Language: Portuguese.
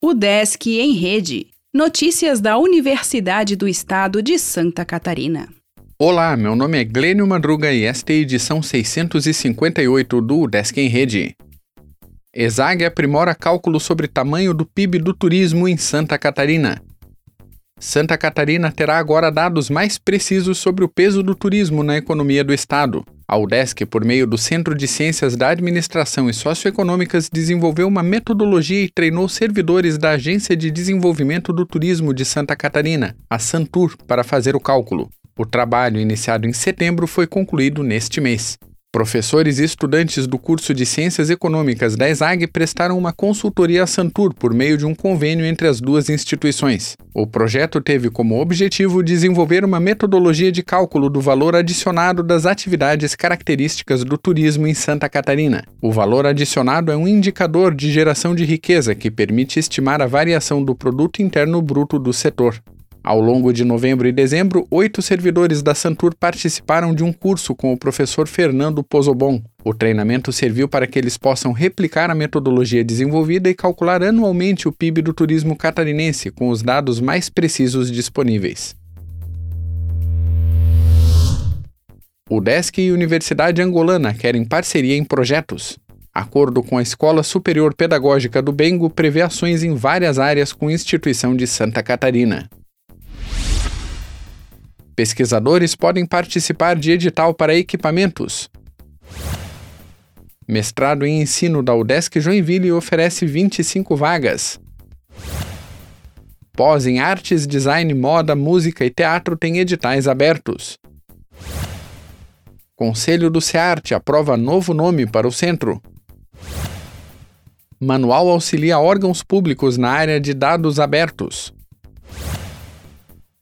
O Desk em Rede. Notícias da Universidade do Estado de Santa Catarina. Olá, meu nome é Glênio Madruga e esta é a edição 658 do Desk em Rede. ESAG aprimora cálculo sobre tamanho do PIB do turismo em Santa Catarina. Santa Catarina terá agora dados mais precisos sobre o peso do turismo na economia do estado. A UDESC, por meio do Centro de Ciências da Administração e Socioeconômicas, desenvolveu uma metodologia e treinou servidores da Agência de Desenvolvimento do Turismo de Santa Catarina, a Santur, para fazer o cálculo. O trabalho, iniciado em setembro, foi concluído neste mês. Professores e estudantes do curso de Ciências Econômicas da ESAG prestaram uma consultoria à Santur por meio de um convênio entre as duas instituições. O projeto teve como objetivo desenvolver uma metodologia de cálculo do valor adicionado das atividades características do turismo em Santa Catarina. O valor adicionado é um indicador de geração de riqueza que permite estimar a variação do produto interno bruto do setor. Ao longo de novembro e dezembro, oito servidores da Santur participaram de um curso com o professor Fernando Pozobon. O treinamento serviu para que eles possam replicar a metodologia desenvolvida e calcular anualmente o PIB do turismo catarinense com os dados mais precisos disponíveis. O DESC e Universidade Angolana querem parceria em projetos. Acordo com a Escola Superior Pedagógica do Bengo prevê ações em várias áreas com instituição de Santa Catarina. Pesquisadores podem participar de edital para equipamentos. Mestrado em Ensino da UDESC Joinville oferece 25 vagas. Pós em Artes, Design, Moda, Música e Teatro tem editais abertos. Conselho do SEARTE aprova novo nome para o centro. Manual auxilia órgãos públicos na área de dados abertos.